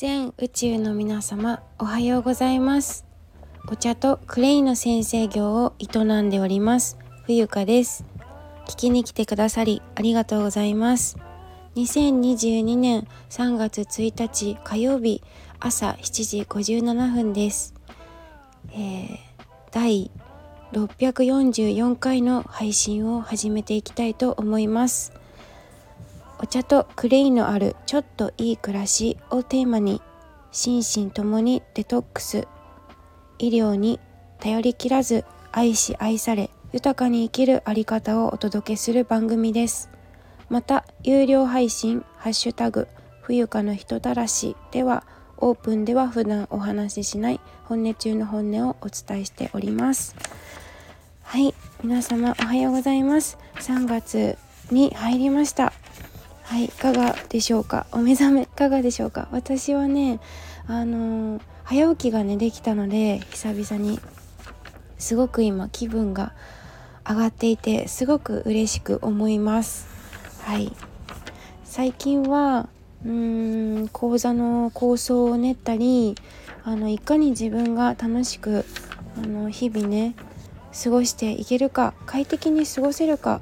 全宇宙の皆様おはようございます。お茶とクレイの先生業を営んでおります冬香です。聞きに来てくださりありがとうございます。2022年3月1日火曜日朝7時57分です、えー、第644回の配信を始めていきたいと思います。お茶とクレイのあるちょっといい暮らしをテーマに心身ともにデトックス。医療に頼りきらず愛し愛され豊かに生きるあり方をお届けする番組です。また有料配信ハッシュタグ冬香の人たらしではオープンでは普段お話ししない本音中の本音をお伝えしております。はい皆様おはようございます。3月に入りました。はいいかがでしょうか？お目覚めいかがでしょうか？私はねあのー、早起きがねできたので久々に。すごく今気分が上がっていてすごく嬉しく思います。はい。最近はうーん講座の構想を練ったりあのいかに自分が楽しくあの日々ね過ごしていけるか快適に過ごせるか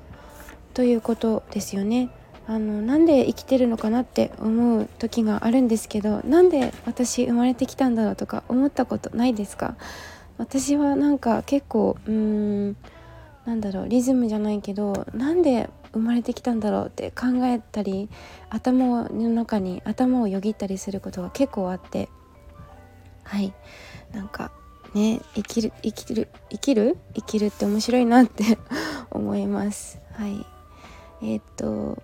ということですよね。あのなんで生きてるのかなって思う時があるんですけどなんで私生まれてきたんだろうとか思ったことないですか？私はなんか結構うーんなんだろうリズムじゃないけどなんで生まれてきたんだろうって考えたり頭の中に頭をよぎったりすることが結構あってはい。なんかね生きる生きる生きる？生きるって面白いなって 思います。はい。えー、っと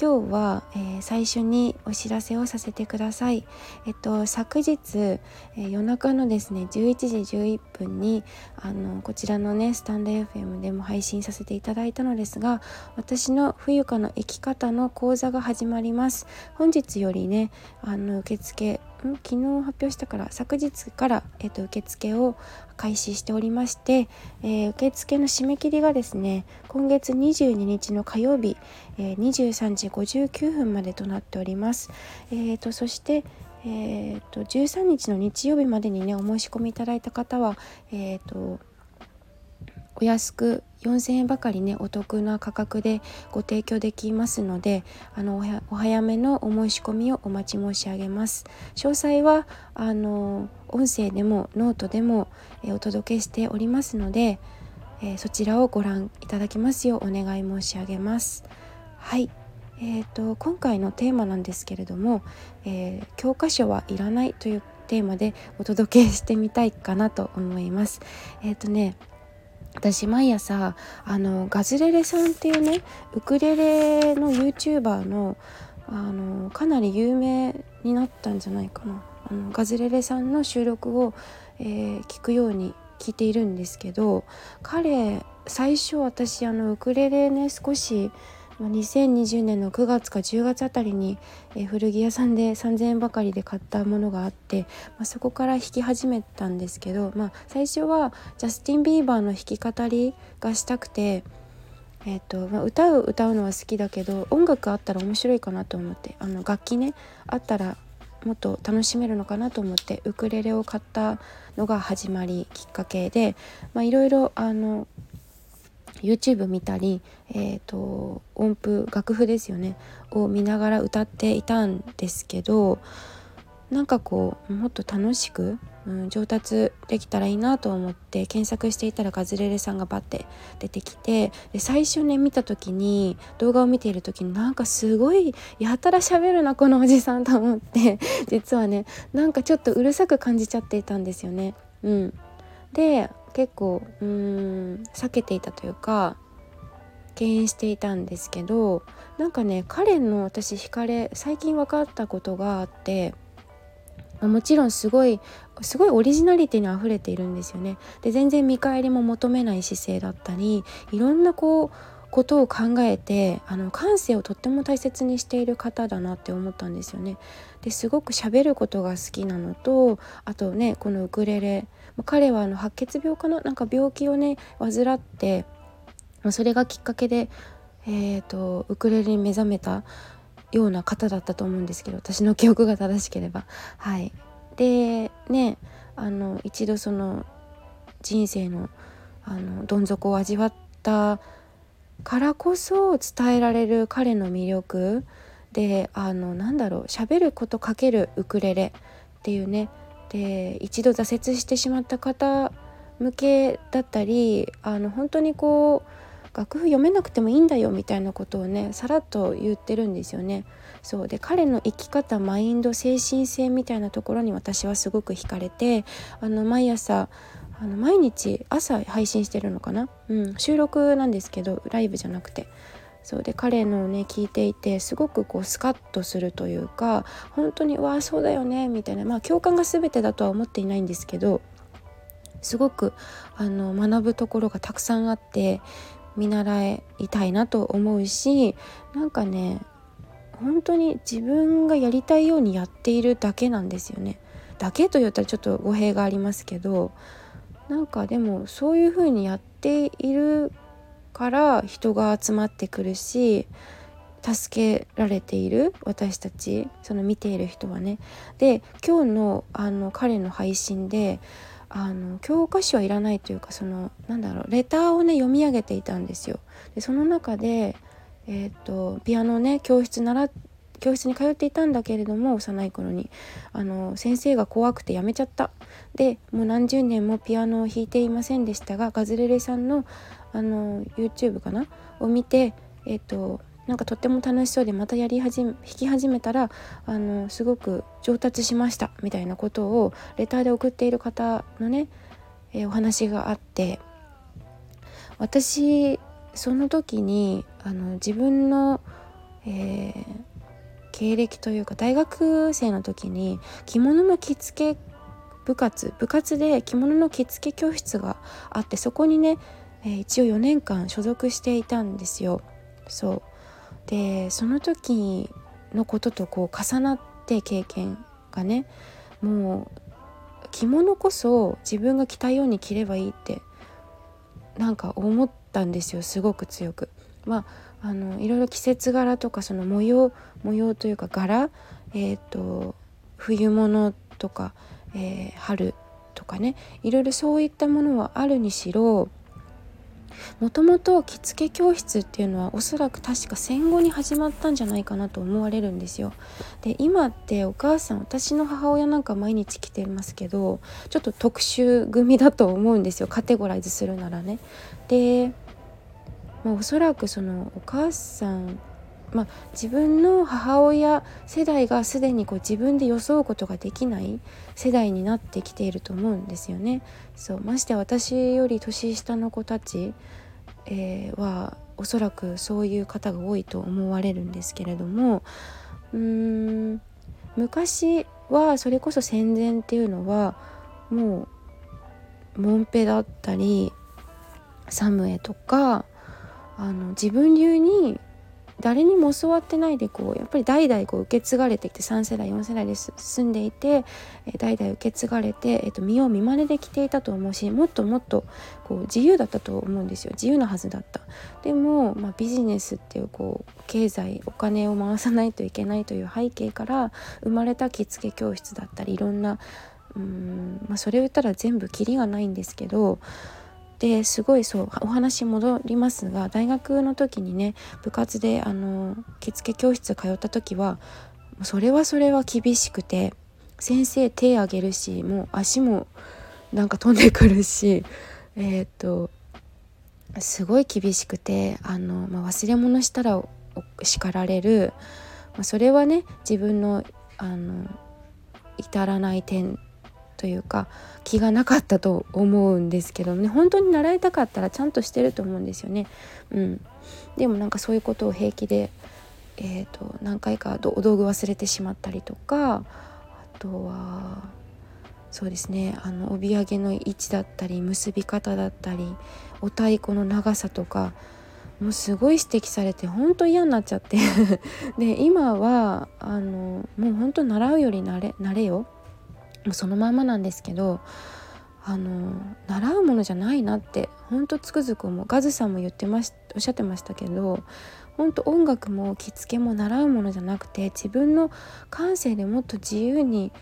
今日は、えー、最初にお知らせをさせてください。えっと昨日、えー、夜中のですね11時11分にあのこちらのねスタンド FM でも配信させていただいたのですが私の冬香の生き方の講座が始まります。本日よりねあの受付昨日発表したから昨日から、えーと、受付を開始しておりまして、えー、受付の締め切りがですね今月22日の火曜日、えー、23時59分までとなっております。えーと、そしてえーと、13日の日曜日までにねお申し込みいただいた方は、えーとお安く4,000円ばかりねお得な価格でご提供できますのであのお早めのお申し込みをお待ち申し上げます。詳細はあの音声でもノートでも、えお届けしておりますので、えそちらをご覧いただきますようお願い申し上げます。はい。えーと、今回のテーマなんですけれども、えー、教科書はいらないというテーマでお届けしてみたいかなと思います。えっ、ー、とね私毎朝あのガズレレさんっていうねウクレレの YouTuber のあのかなり有名になったんじゃないかな。あのガズレレさんの収録を、えー、聞くように聞いているんですけど彼最初私あのウクレレね少し2020年の9月か10月あたりに、古着屋さんで3,000円ばかりで買ったものがあって、まあ、そこから弾き始めたんですけど、まあ、最初はジャスティン・ビーバーの弾き語りがしたくて、えーとまあ、歌う歌うのは好きだけど音楽あったら面白いかなと思ってあの楽器ねあったらもっと楽しめるのかなと思ってウクレレを買ったのが始まりきっかけでいろいろあの YouTube 見たり、えーと、音符楽譜ですよねを見ながら歌っていたんですけどなんかこうもっと楽しく、うん、上達できたらいいなと思って検索していたらガズレレさんがバッて出てきてで最初ね見た時に動画を見ている時になんかすごいやたら喋るなこのおじさんと思って実はねなんかちょっとうるさく感じちゃっていたんですよね。うん、で結構うーん避けていたというか敬遠していたんですけどなんかね彼の私惹かれ最近分かったことがあってもちろんすごいすごいオリジナリティにあふれているんですよね。で全然見返りも求めない姿勢だったりいろんなこうことを考えてあの感性をとっても大切にしている方だなって思ったんですよね。ですごく喋ることが好きなのとあとねこのウクレレ彼はあの白血病かな？なんか病気をね患ってそれがきっかけで、えーと、ウクレレに目覚めたような方だったと思うんですけど私の記憶が正しければ。はい、でねあの一度その人生のあのどん底を味わったからこそ伝えられる彼の魅力であのなんだろう喋ることかけるウクレレっていうねで一度挫折してしまった方向けだったりあの本当にこう楽譜読めなくてもいいんだよみたいなことをねさらっと言ってるんですよね。そう。で彼の生き方マインド精神性みたいなところに私はすごく惹かれてあの毎朝あの毎日朝配信してるのかな、うん、収録なんですけどライブじゃなくて。そうで彼のね聞いていてすごくこうスカッとするというか本当に「わあそうだよね」みたいなまあ共感が全てだとは思っていないんですけどすごくあの学ぶところがたくさんあって見習いたいなと思うしなんかね本当に自分がやりたいようにやっているだけなんですよね。だけと言ったらちょっと語弊がありますけどなんかでもそういう風にやっているから人が集まってくるし助けられている私たちその見ている人はね。で今日のあの彼の配信であの教科書はいらないというかそのなんだろうレターをね読み上げていたんですよ。でその中で、えーと、ピアノね教室習教室に通っていたんだけれども幼い頃にあの先生が怖くてやめちゃったでもう何十年もピアノを弾いていませんでしたがガズレレさんのあの YouTube かな？を見てえっ、となんかとっても楽しそうでまたやり始め弾き始めたらあのすごく上達しましたみたいなことをレターで送っている方のね、えー、お話があって私その時にあの自分の、えー、経歴というか大学生の時に着物の着付け部活部活で着物の着付け教室があってそこにね、えー、一応4年間所属していたんですよ。そうでその時のこととこう重なって経験がねもう着物こそ自分が着たように着ればいいってなんか思ったんですよすごく強く。まあ、あのいろいろ季節柄とかその模様模様というか柄、えーと、冬物とか、えー、春とかねいろいろそういったものはあるにしろもともと着付け教室っていうのはおそらく確か戦後に始まったんじゃないかなと思われるんですよ。で今ってお母さん私の母親なんか毎日着てますけどちょっと特殊組だと思うんですよカテゴライズするならね。でまあ、おそらくそのお母さんまあ、自分の母親世代がすでにこう自分で装うことができない世代になってきていると思うんですよね。そうまして私より年下の子たち、えー、はおそらくそういう方が多いと思われるんですけれどもうーん昔はそれこそ戦前っていうのはもうモンペだったりサムエとかあの自分流に誰にも教わってないでこうやっぱり代々こう受け継がれてきて3世代4世代で住んでいて、え代々受け継がれて、えー、と見よう見まねできていたと思うしもっともっとこう自由だったと思うんですよ。自由なはずだった。でも、まあ、ビジネスっていうこう経済お金を回さないといけないという背景から生まれた着付け教室だったりいろんなうん、まあ、それを言ったら全部キリがないんですけどですごいそうお話戻りますが大学の時にね部活であの着付け教室通った時はそれはそれは厳しくて先生手挙げるしもう足もなんか飛んでくるしえっ、とすごい厳しくてあの、まあ、忘れ物したら叱られる、まあ、それはね自分のあの至らない点というか気がなかったと思うんですけどね。本当に習いたかったらちゃんとしてると思うんですよね。うん、でもなんかそういうことを平気で、えーと、何回かお道具忘れてしまったりとかあとはそうですね。あの帯揚げの位置だったり結び方だったりお太鼓の長さとかもうすごい指摘されて本当嫌になっちゃって。で今はあのもう本当習うより慣れ慣れよ。そのまんまなんですけどあの習うものじゃないなってほんとつくづく思うガズさんも言ってましおっしゃってましたけど本当音楽も着付けも習うものじゃなくて自分の感性でもっと自由に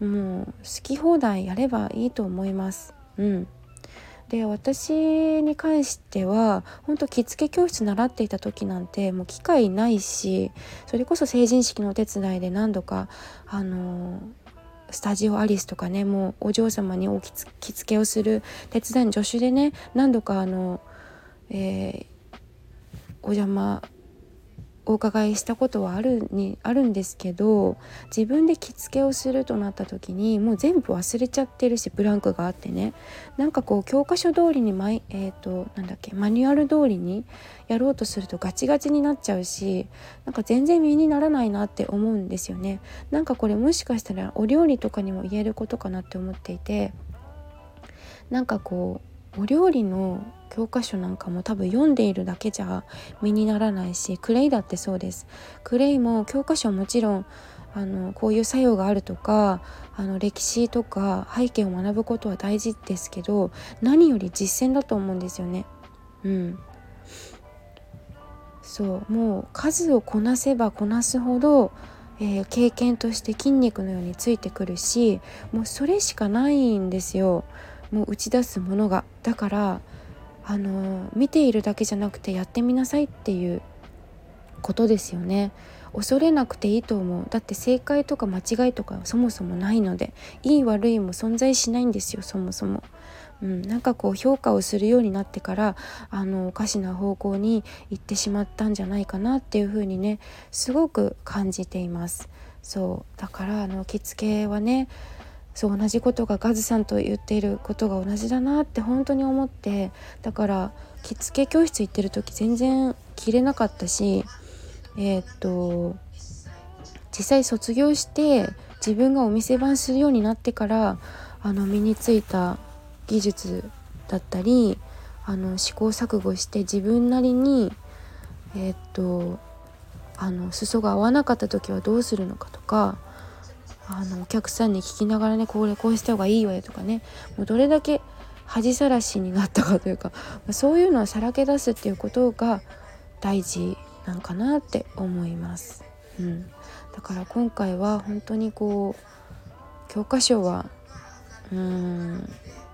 もう好き放題やればいいと思います。うんで私に関しては本当着付け教室習っていた時なんてもう機会ないしそれこそ成人式のお手伝いで何度かあのスタジオアリスとかねもうお嬢様にお着付けをする手伝いの助手でね何度かあの、えー、お邪魔お伺いしたことはあるにあるんですけど自分で着付けをするとなった時にもう全部忘れちゃってるしブランクがあってねなんかこう教科書通りにマイ、えーと、なんだっけマニュアル通りにやろうとするとガチガチになっちゃうしなんか全然身にならないなって思うんですよね。なんかこれもしかしたらお料理とかにも言えることかなって思っていてなんかこうお料理の教科書なんかも多分読んでいるだけじゃ身にならないしクレイだってそうですクレイも教科書はもちろんあのこういう作用があるとかあの歴史とか背景を学ぶことは大事ですけど何より実践だと思うんですよね。うん、そうもう数をこなせばこなすほど、えー、経験として筋肉のようについてくるしもうそれしかないんですよもう打ち出すものが。だからあの見ているだけじゃなくてやってみなさいっていうことですよね恐れなくていいと思うだって正解とか間違いとかそもそもないのでいい悪いも存在しないんですよそもそも。うん、なんかこう評価をするようになってからあのおかしな方向に行ってしまったんじゃないかなっていうふうにねすごく感じています。そうだからあの着付けはねそう同じことがガズさんと言っていることが同じだなって本当に思ってだから着付け教室行ってる時全然着れなかったしえー、っと実際卒業して自分がお店番するようになってからあの身についた技術だったりあの試行錯誤して自分なりにえー、っとあの裾が合わなかった時はどうするのかとかあのお客さんに聞きながらねこれこうした方がいいわよとかねもうどれだけ恥さらしになったかというかそういうのをさらけ出すっていうことが大事なんかなって思います。うん、だから今回は本当にこう教科書はうーん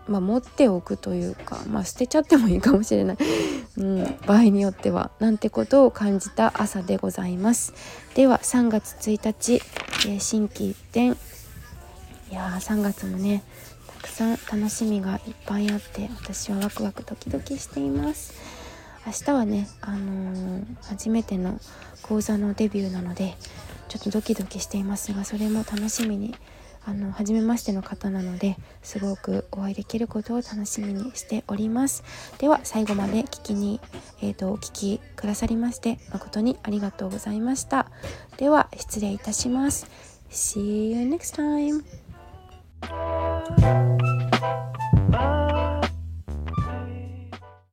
まあ、持っておくというか、まあ、捨てちゃってもいいかもしれない、うん、場合によってはなんてことを感じた朝でございます。では3月1日、えー、新規一転いやー3月もねたくさん楽しみがいっぱいあって私はワクワクドキドキしています。明日はね、あのー、初めての講座のデビューなのでちょっとドキドキしていますがそれも楽しみにあの初めましての方なのですごくお会いできることを楽しみにしております。では最後まで聞きに、えーと、お聞きくださりまして誠にありがとうございました。では失礼いたします。See you next time!